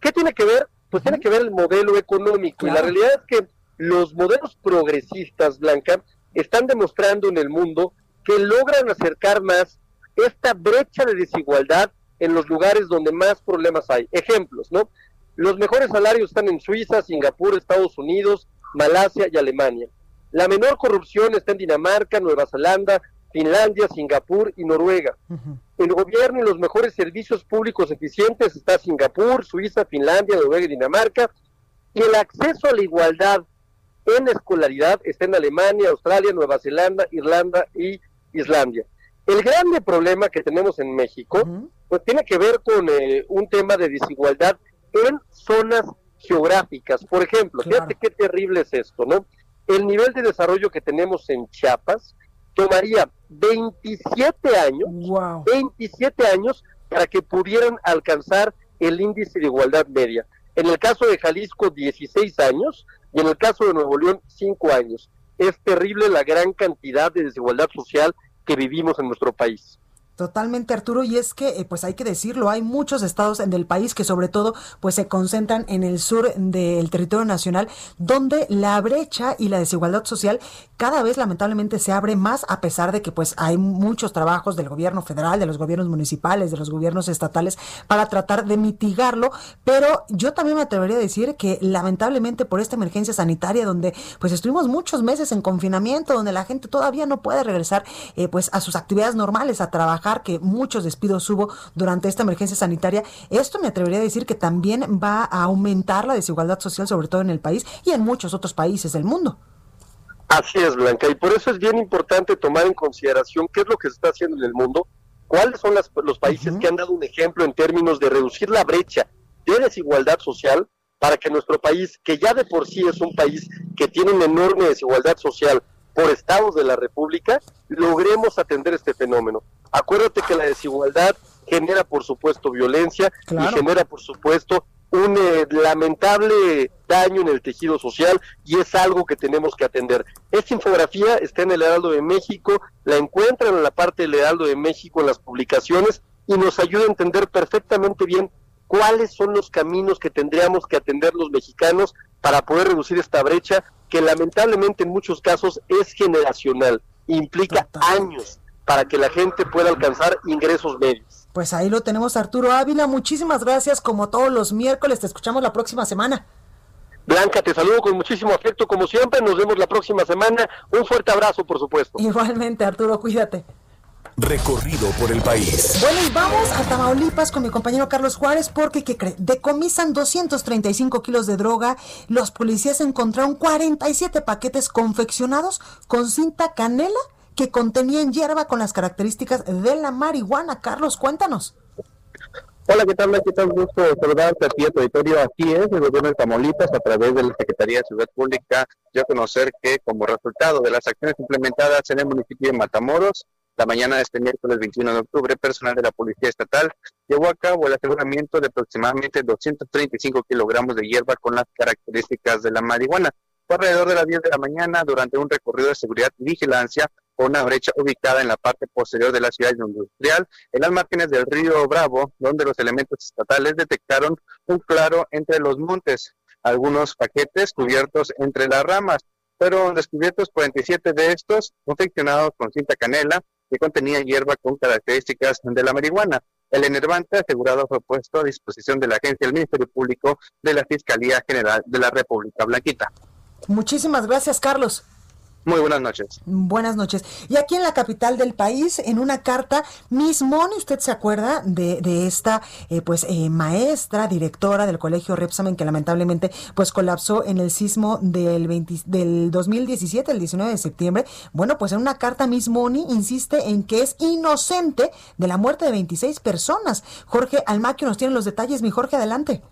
¿Qué tiene que ver? Pues tiene que ver el modelo económico. Y la realidad es que los modelos progresistas, Blanca, están demostrando en el mundo que logran acercar más esta brecha de desigualdad en los lugares donde más problemas hay. Ejemplos, ¿no? Los mejores salarios están en Suiza, Singapur, Estados Unidos, Malasia y Alemania. La menor corrupción está en Dinamarca, Nueva Zelanda, Finlandia, Singapur y Noruega. El gobierno y los mejores servicios públicos eficientes está Singapur, Suiza, Finlandia, Noruega y Dinamarca. Y el acceso a la igualdad en escolaridad está en Alemania, Australia, Nueva Zelanda, Irlanda y Islandia. El grande problema que tenemos en México, pues tiene que ver con eh, un tema de desigualdad en zonas geográficas. Por ejemplo, fíjate qué terrible es esto, ¿no? El nivel de desarrollo que tenemos en Chiapas tomaría 27 años, 27 años para que pudieran alcanzar el índice de igualdad media. En el caso de Jalisco, 16 años y en el caso de Nuevo León, 5 años. Es terrible la gran cantidad de desigualdad social que vivimos en nuestro país. Totalmente, Arturo, y es que, eh, pues hay que decirlo, hay muchos estados en el país que sobre todo, pues se concentran en el sur del territorio nacional, donde la brecha y la desigualdad social cada vez lamentablemente se abre más, a pesar de que, pues hay muchos trabajos del gobierno federal, de los gobiernos municipales, de los gobiernos estatales, para tratar de mitigarlo, pero yo también me atrevería a decir que lamentablemente por esta emergencia sanitaria, donde pues estuvimos muchos meses en confinamiento, donde la gente todavía no puede regresar, eh, pues a sus actividades normales, a trabajar, que muchos despidos hubo durante esta emergencia sanitaria, esto me atrevería a decir que también va a aumentar la desigualdad social, sobre todo en el país y en muchos otros países del mundo. Así es, Blanca, y por eso es bien importante tomar en consideración qué es lo que se está haciendo en el mundo, cuáles son los países que han dado un ejemplo en términos de reducir la brecha de desigualdad social para que nuestro país, que ya de por sí es un país que tiene una enorme desigualdad social por estados de la República, logremos atender este fenómeno. Acuérdate que la desigualdad genera, por supuesto, violencia y genera, por supuesto, un eh, lamentable daño en el tejido social y es algo que tenemos que atender. Esta infografía está en el Heraldo de México, la encuentran en la parte del Heraldo de México en las publicaciones y nos ayuda a entender perfectamente bien cuáles son los caminos que tendríamos que atender los mexicanos para poder reducir esta brecha que lamentablemente en muchos casos es generacional, implica años para que la gente pueda alcanzar ingresos medios. Pues ahí lo tenemos Arturo Ávila, muchísimas gracias como todos los miércoles, te escuchamos la próxima semana. Blanca, te saludo con muchísimo afecto como siempre, nos vemos la próxima semana, un fuerte abrazo por supuesto. Igualmente Arturo, cuídate. Recorrido por el país. Bueno, y vamos a Tamaulipas con mi compañero Carlos Juárez porque, ¿qué cree? Decomisan 235 kilos de droga. Los policías encontraron 47 paquetes confeccionados con cinta canela que contenían hierba con las características de la marihuana. Carlos, cuéntanos. Hola, ¿qué tal? ¿Qué tal? Gusto saludarte aquí a tu auditorio. Aquí es el gobierno de Tamaulipas, a través de la Secretaría de Ciudad Pública, yo conocer que como resultado de las acciones implementadas en el municipio de Matamoros, la mañana de este miércoles 21 de octubre, personal de la Policía Estatal llevó a cabo el aseguramiento de aproximadamente 235 kilogramos de hierba con las características de la marihuana. Fue alrededor de las 10 de la mañana durante un recorrido de seguridad y vigilancia con una brecha ubicada en la parte posterior de la ciudad industrial, en las márgenes del río Bravo, donde los elementos estatales detectaron un claro entre los montes, algunos paquetes cubiertos entre las ramas. Fueron descubiertos 47 de estos confeccionados con cinta canela, que contenía hierba con características de la marihuana. El enervante asegurado fue puesto a disposición de la agencia del Ministerio Público de la Fiscalía General de la República Blanquita. Muchísimas gracias, Carlos. Muy buenas noches. Buenas noches. Y aquí en la capital del país, en una carta, Miss Moni, ¿usted se acuerda de, de esta eh, pues eh, maestra, directora del colegio Repsamen que lamentablemente pues colapsó en el sismo del, 20, del 2017, el 19 de septiembre? Bueno, pues en una carta Miss Moni insiste en que es inocente de la muerte de 26 personas. Jorge Almaquio nos tiene los detalles. Mi Jorge, adelante.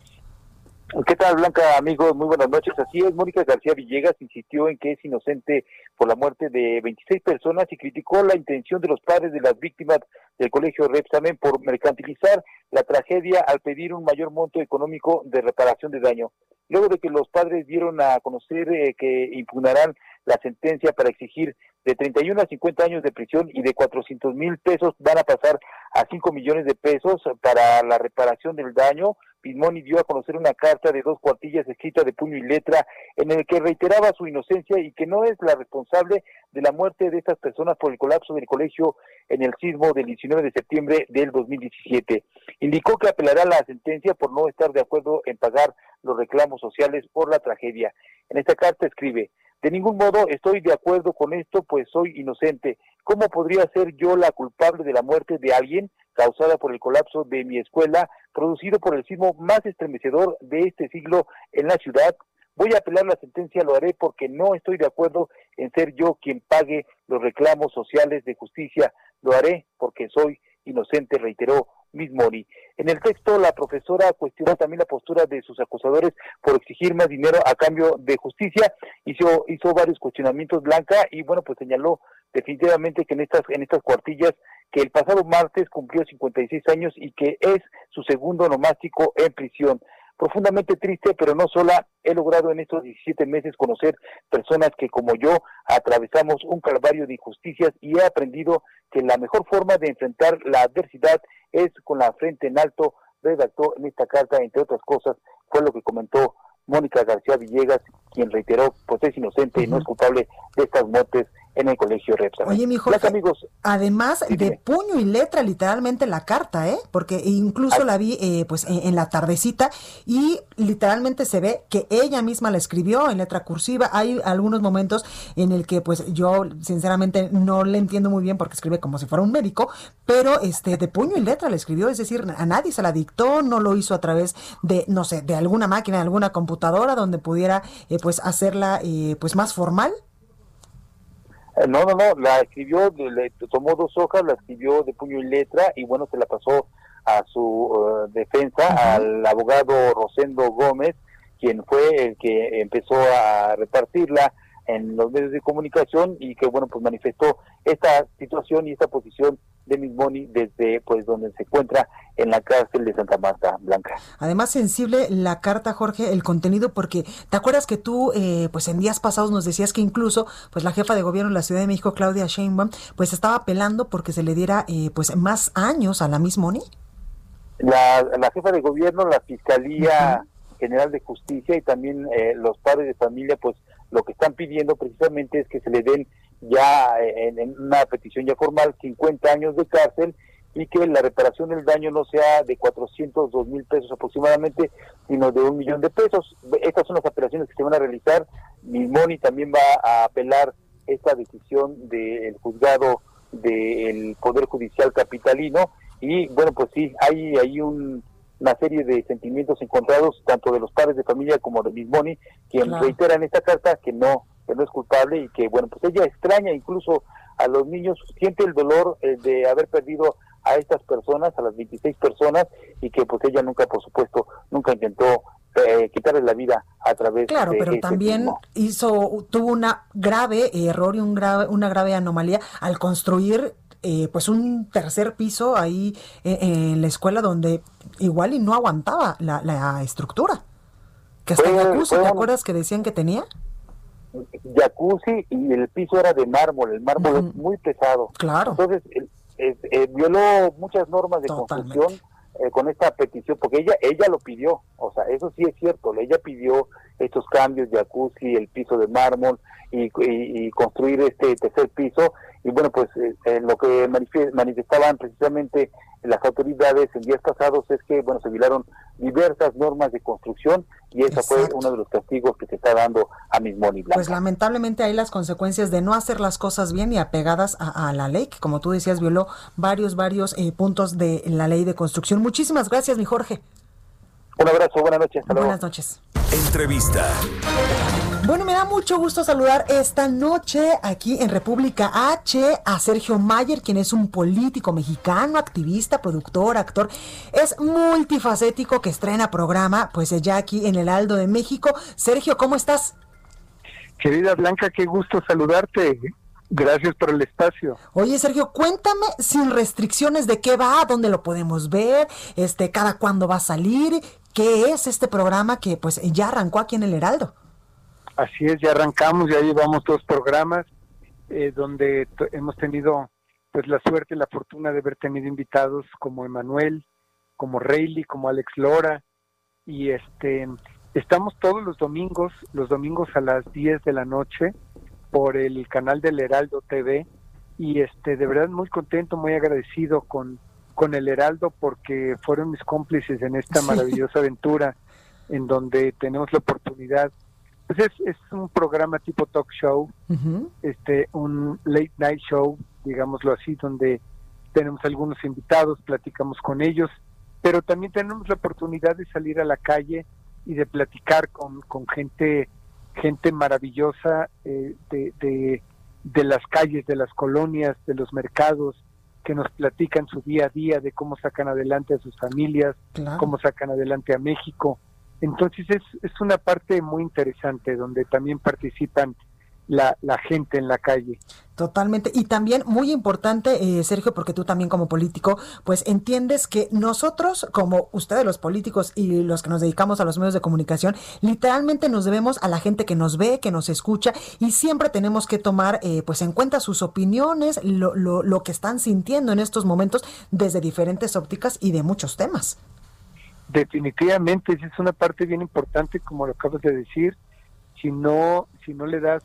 ¿Qué tal, Blanca, amigos? Muy buenas noches. Así es, Mónica García Villegas insistió en que es inocente por la muerte de 26 personas y criticó la intención de los padres de las víctimas del colegio Repsamen por mercantilizar la tragedia al pedir un mayor monto económico de reparación de daño. Luego de que los padres dieron a conocer eh, que impugnarán la sentencia para exigir de 31 a 50 años de prisión y de 400 mil pesos van a pasar a 5 millones de pesos para la reparación del daño. Pismoni dio a conocer una carta de dos cuartillas escrita de puño y letra en el que reiteraba su inocencia y que no es la responsable de la muerte de estas personas por el colapso del colegio en el sismo del 19 de septiembre del 2017. Indicó que apelará a la sentencia por no estar de acuerdo en pagar los reclamos sociales por la tragedia. En esta carta escribe, de ningún modo estoy de acuerdo con esto, pues soy inocente. ¿Cómo podría ser yo la culpable de la muerte de alguien causada por el colapso de mi escuela, producido por el sismo más estremecedor de este siglo en la ciudad? Voy a apelar la sentencia, lo haré porque no estoy de acuerdo en ser yo quien pague los reclamos sociales de justicia. Lo haré porque soy inocente, reiteró Miss Mori. En el texto, la profesora cuestionó también la postura de sus acusadores por exigir más dinero a cambio de justicia. Hizo, hizo varios cuestionamientos Blanca y bueno, pues señaló definitivamente que en estas, en estas cuartillas que el pasado martes cumplió 56 años y que es su segundo nomástico en prisión profundamente triste, pero no sola, he logrado en estos 17 meses conocer personas que como yo atravesamos un calvario de injusticias y he aprendido que la mejor forma de enfrentar la adversidad es con la frente en alto, redactó en esta carta, entre otras cosas, fue lo que comentó Mónica García Villegas, quien reiteró, pues es inocente y no es culpable de estas muertes en el colegio Repsamen. Oye, mi Jorge, amigos, además de puño y letra, literalmente la carta, ¿eh? Porque incluso la vi eh, pues en, la tardecita y literalmente se ve que ella misma la escribió en letra cursiva. Hay algunos momentos en el que pues yo sinceramente no le entiendo muy bien porque escribe como si fuera un médico, pero este de puño y letra la escribió, es decir, a nadie se la dictó, no lo hizo a través de, no sé, de alguna máquina, de alguna computadora donde pudiera eh, pues hacerla eh, pues más formal. Eh, no, no, no, la escribió, le, tomó dos hojas, la escribió de puño y letra y bueno, se la pasó a su eh, defensa, al abogado Rosendo Gómez, quien fue el que empezó a repartirla en los medios de comunicación y que bueno pues manifestó esta situación y esta posición de Mismoni desde pues donde se encuentra en la cárcel de Santa Marta Blanca. Además sensible la carta Jorge el contenido porque te acuerdas que tú eh, pues en días pasados nos decías que incluso pues la jefa de gobierno de la Ciudad de México Claudia Sheinbaum pues estaba apelando porque se le diera eh, pues más años a la Mismoni. La, la jefa de gobierno, la Fiscalía General de Justicia y también eh, los padres de familia pues lo que están pidiendo precisamente es que se le den ya eh, en, una petición ya formal 50 años de cárcel y que la reparación del daño no sea de 402 mil pesos aproximadamente, sino de un millón de pesos. Estas son las apelaciones que se van a realizar. Mimoni también va a apelar esta decisión del juzgado del Poder Judicial Capitalino y bueno, pues sí, hay, hay un, una serie de sentimientos encontrados tanto de los padres de familia como de Mismoni, quien reitera en esta carta que no, que no es culpable y que bueno, pues ella extraña incluso a los niños, siente el dolor eh, de haber perdido a estas personas, a las 26 personas, y que pues ella nunca, por supuesto, nunca intentó eh, quitarle la vida a través claro, pero también hizo tuvo una grave error y un grave una grave anomalía al construir eh, pues un tercer piso ahí eh, en la escuela donde igual y no aguantaba la, la estructura. Que hasta jacuzzi, ¿te acuerdas que decían que tenía? Jacuzzi y el piso era de mármol, el mármol es muy pesado. Claro. Entonces, eh, violó muchas normas de construcción con esta petición, porque ella ella lo pidió, o sea, eso sí es cierto, ella pidió estos cambios, jacuzzi, el piso de mármol y, y construir este tercer piso, y bueno, pues eh, lo que manifestaban precisamente las autoridades en días pasados es que, bueno, se violaron diversas normas de construcción y ese fue uno de los castigos que se está dando a Mismoni Blanca. Pues lamentablemente hay las consecuencias de no hacer las cosas bien y apegadas a, la ley, que como tú decías, violó varios, varios eh, puntos de la ley de construcción. Muchísimas gracias, mi Jorge. Un abrazo, buenas noches. Buenas noches. Entrevista. Bueno, me da mucho gusto saludar esta noche aquí en República H a Sergio Mayer, quien es un político mexicano, activista, productor, actor. Es multifacético que estrena programa, pues ya aquí en el Aldo de México. Sergio, ¿cómo estás? Querida Blanca, qué gusto saludarte. Gracias por el espacio. Oye, Sergio, cuéntame sin restricciones de qué va, dónde lo podemos ver, este, cada cuándo va a salir, qué es este programa que pues ya arrancó aquí en el Heraldo. Así es, ya arrancamos, ya llevamos dos programas eh, donde hemos tenido pues la suerte y la fortuna de haber tenido invitados como Emanuel, como Rayleigh, como Alex Lora y este estamos todos los domingos, los domingos a las 10 de la noche por el canal del Heraldo TV y este de verdad muy contento, muy agradecido con con el Heraldo porque fueron mis cómplices en esta maravillosa aventura en donde tenemos la oportunidad. Pues es, es un programa tipo talk show, este, un late night show, digámoslo así, donde tenemos algunos invitados, platicamos con ellos, pero también tenemos la oportunidad de salir a la calle y de platicar con, con gente, gente maravillosa eh, de, de, de las calles, de las colonias, de los mercados, que nos platican su día a día de cómo sacan adelante a sus familias, cómo sacan adelante a México. Entonces es, es una parte muy interesante donde también participan la, la, gente en la calle. Totalmente. Y también muy importante, eh, Sergio, porque tú también como político, pues entiendes que nosotros, como ustedes los políticos y los que nos dedicamos a los medios de comunicación, literalmente nos debemos a la gente que nos ve, que nos escucha y siempre tenemos que tomar eh, pues en cuenta sus opiniones, lo, lo, lo que están sintiendo en estos momentos desde diferentes ópticas y de muchos temas. Definitivamente, esa es una parte bien importante, como lo acabas de decir. Si no, si no le das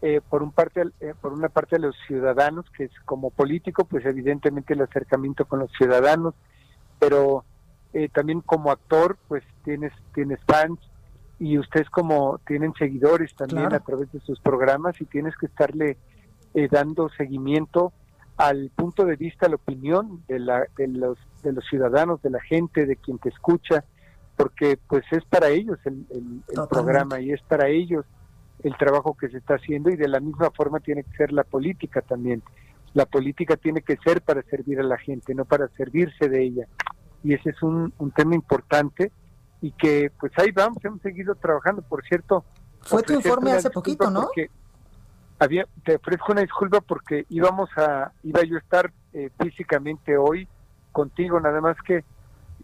eh, por un parte, eh, por una parte a los ciudadanos, que es como político, pues evidentemente el acercamiento con los ciudadanos, pero eh, también como actor, pues tienes tienes fans y ustedes como tienen seguidores también a través de sus programas y tienes que estarle dando seguimiento al punto de vista, la opinión de, la, de, los, de los ciudadanos, de la gente, de quien te escucha, porque pues es para ellos el, el, programa y es para ellos el trabajo que se está haciendo y de la misma forma tiene que ser la política también. La política tiene que ser para servir a la gente, no para servirse de ella. Y ese es un, un tema importante y que pues ahí vamos, hemos seguido trabajando. Por cierto, fue tu informe hace poquito, ¿no? había, te ofrezco una disculpa porque íbamos a, iba yo a estar eh, físicamente hoy contigo, nada más que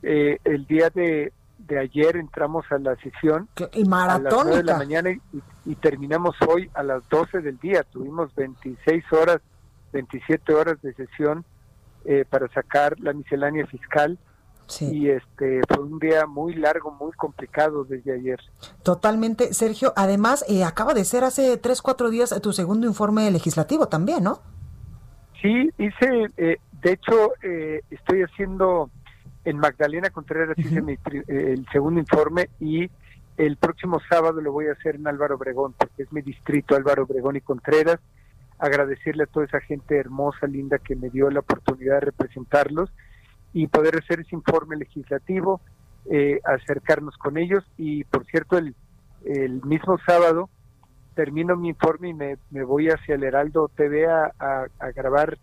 eh, el día de, de ayer entramos a la sesión y a las 9 de la mañana y, y terminamos hoy a las 12 del día. Tuvimos 26 horas, 27 horas de sesión eh, para sacar la miscelánea fiscal. Y este fue un día muy largo, muy complicado desde ayer. Totalmente, Sergio. Además, eh, acaba de ser hace tres, cuatro días tu segundo informe legislativo también, ¿no? Sí, hice, eh, de hecho, estoy haciendo en Magdalena Contreras, hice mi, el segundo informe y el próximo sábado lo voy a hacer en Álvaro Obregón, porque es mi distrito Álvaro Obregón y Contreras. Agradecerle a toda esa gente hermosa, linda, que me dio la oportunidad de representarlos y poder hacer ese informe legislativo, eh, acercarnos con ellos. Y por cierto, el, el mismo sábado termino mi informe y me, me voy hacia el Heraldo TV a, a, grabar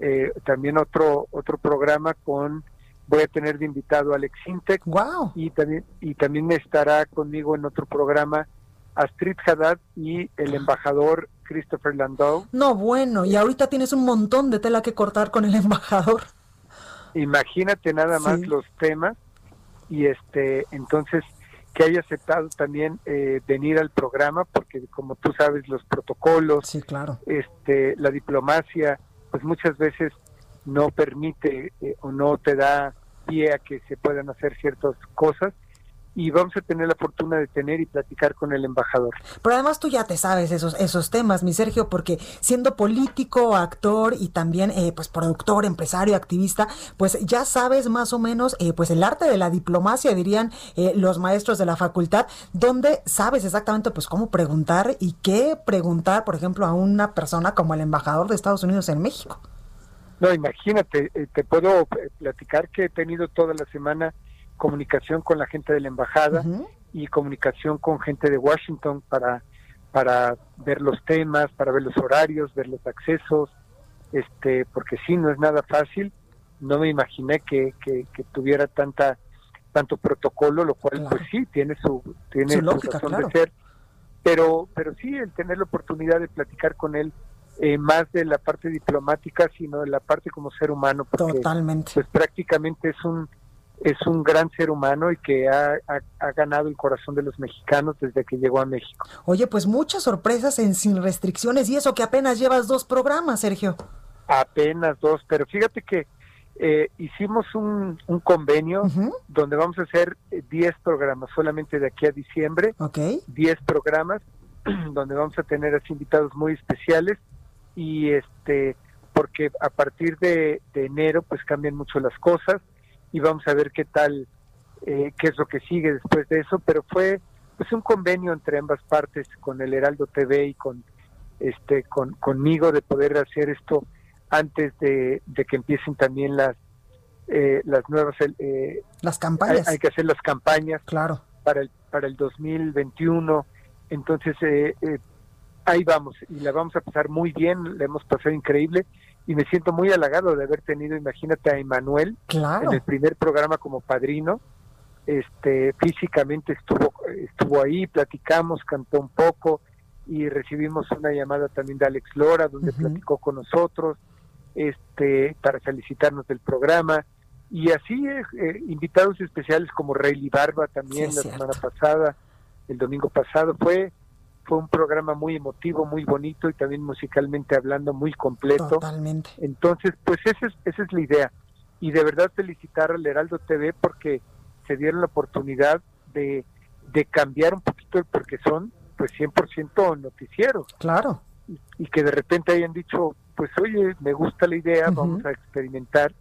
eh, también otro, otro programa con voy a tener de invitado a Alex Intec. Wow. Y también, y también estará conmigo en otro programa Astrid Haddad y el embajador Christopher Landau. No, bueno, y ahorita tienes un montón de tela que cortar con el embajador. Imagínate nada más los temas y este, entonces que haya aceptado también eh, venir al programa porque como tú sabes los protocolos, sí, claro. este, la diplomacia, pues muchas veces no permite eh, o no te da pie a que se puedan hacer ciertas cosas y vamos a tener la fortuna de tener y platicar con el embajador. Pero además tú ya te sabes esos esos temas, mi Sergio, porque siendo político, actor y también eh, pues productor, empresario, activista, pues ya sabes más o menos eh, pues el arte de la diplomacia, dirían eh, los maestros de la facultad, donde sabes exactamente pues cómo preguntar y qué preguntar, por ejemplo, a una persona como el embajador de Estados Unidos en México. No, imagínate, eh, te puedo eh, platicar que he tenido toda la semana comunicación con la gente de la embajada y comunicación con gente de Washington para para ver los temas, para ver los horarios, ver los accesos, este, porque sí, no es nada fácil. No me imaginé que, que, tuviera tanta tanto protocolo, lo cual pues sí tiene su tiene su, razón de ser. Pero pero sí el tener la oportunidad de platicar con él eh, más de la parte diplomática, sino de la parte como ser humano. Porque, Totalmente. Pues prácticamente es un es un gran ser humano y que ha, ha, ganado el corazón de los mexicanos desde que llegó a México. Oye, pues muchas sorpresas en Sin Restricciones y eso que apenas llevas dos programas, Sergio. Apenas dos, pero fíjate que eh, hicimos un, un convenio donde vamos a hacer 10 programas solamente de aquí a diciembre. Ok. 10 programas donde vamos a tener así invitados muy especiales y este porque a partir de, enero pues cambian mucho las cosas y vamos a ver qué tal eh, qué es lo que sigue después de eso pero fue pues un convenio entre ambas partes con el Heraldo TV y con este con conmigo de poder hacer esto antes de, que empiecen también las eh, las nuevas eh, las campañas. hay, que hacer las campañas claro. para el para el 2021 entonces eh, ahí vamos y la vamos a pasar muy bien, la hemos pasado increíble y me siento muy halagado de haber tenido, imagínate a Emanuel en el primer programa como padrino, este físicamente estuvo estuvo ahí, platicamos, cantó un poco y recibimos una llamada también de Alex Lora donde platicó con nosotros este para felicitarnos del programa. Y así eh, invitados especiales como Rayleigh Barba también la semana pasada, el domingo pasado. Fue fue un programa muy emotivo, muy bonito y también musicalmente hablando muy completo. Totalmente. Entonces, pues esa es, esa es la idea. Y de verdad felicitar al Heraldo TV porque se dieron la oportunidad de, de cambiar un poquito el porque son pues 100% noticieros. Claro. Y, que de repente hayan dicho, pues oye, me gusta la idea, vamos a experimentar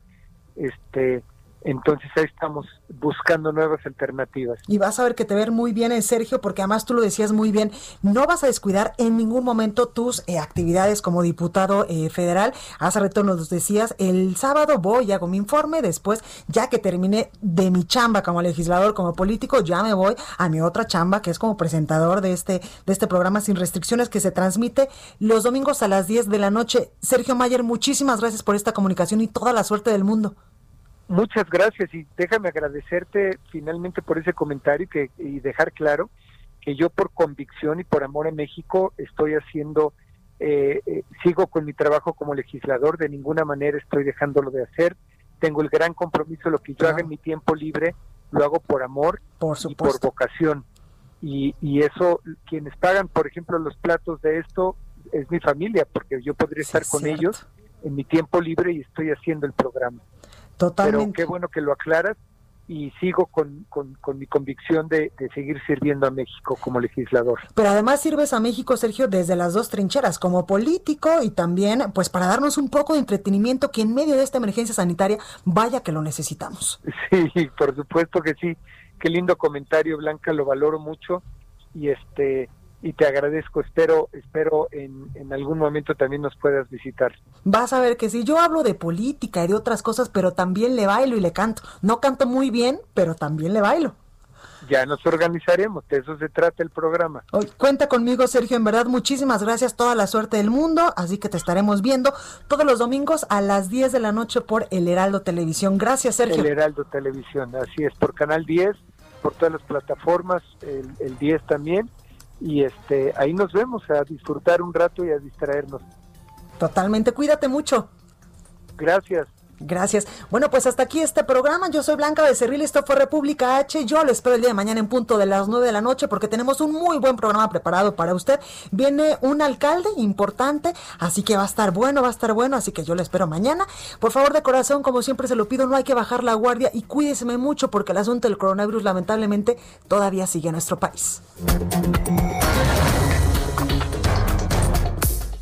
este entonces ahí estamos buscando nuevas alternativas. Y vas a ver que te ver muy bien, en eh, Sergio, porque además tú lo decías muy bien, no vas a descuidar en ningún momento tus eh, actividades como diputado eh, federal. Hace rato nos decías, el sábado voy, hago mi informe, después, ya que terminé de mi chamba como legislador, como político, ya me voy a mi otra chamba, que es como presentador de este, de este programa Sin Restricciones, que se transmite los domingos a las 10 de la noche. Sergio Mayer, muchísimas gracias por esta comunicación y toda la suerte del mundo. Muchas gracias y déjame agradecerte finalmente por ese comentario que, y dejar claro que yo por convicción y por amor a México estoy haciendo eh, eh, sigo con mi trabajo como legislador, de ninguna manera estoy dejándolo de hacer. Tengo el gran compromiso, lo que yo haga en mi tiempo libre, lo hago por amor y por vocación. Y, y eso, quienes pagan, por ejemplo, los platos de esto, es mi familia, porque yo podría estar con ellos en mi tiempo libre y estoy haciendo el programa. Totalmente. Pero qué bueno que lo aclaras y sigo con, con, mi convicción de, de, seguir sirviendo a México como legislador. Pero además sirves a México, Sergio, desde las dos trincheras, como político y también pues para darnos un poco de entretenimiento que en medio de esta emergencia sanitaria vaya que lo necesitamos. Sí, por supuesto que sí. Qué lindo comentario, Blanca, lo valoro mucho y este y te agradezco. Espero, espero en, en, algún momento también nos puedas visitar. Vas a ver que si yo hablo de política y de otras cosas, pero también le bailo y le canto. No canto muy bien, pero también le bailo. Ya nos organizaremos, de eso se trata el programa. Hoy, cuenta conmigo, Sergio, en verdad, muchísimas gracias, toda la suerte del mundo, así que te estaremos viendo todos los domingos a las 10 de la noche por El Heraldo Televisión. Gracias, Sergio. El Heraldo Televisión, así es, por Canal 10, por todas las plataformas, el, el 10 también y este ahí nos vemos a disfrutar un rato y a distraernos. Totalmente, cuídate mucho. Gracias. Gracias. Bueno, pues hasta aquí este programa. Yo soy Blanca Becerril, esto fue República H. Yo lo espero el día de mañana en punto de las 9 de la noche porque tenemos un muy buen programa preparado para usted. Viene un alcalde importante, así que va a estar bueno, va a estar bueno, así que yo lo espero mañana. Por favor, de corazón, como siempre se lo pido, no hay que bajar la guardia y cuídeseme mucho porque el asunto del coronavirus lamentablemente todavía sigue en nuestro país.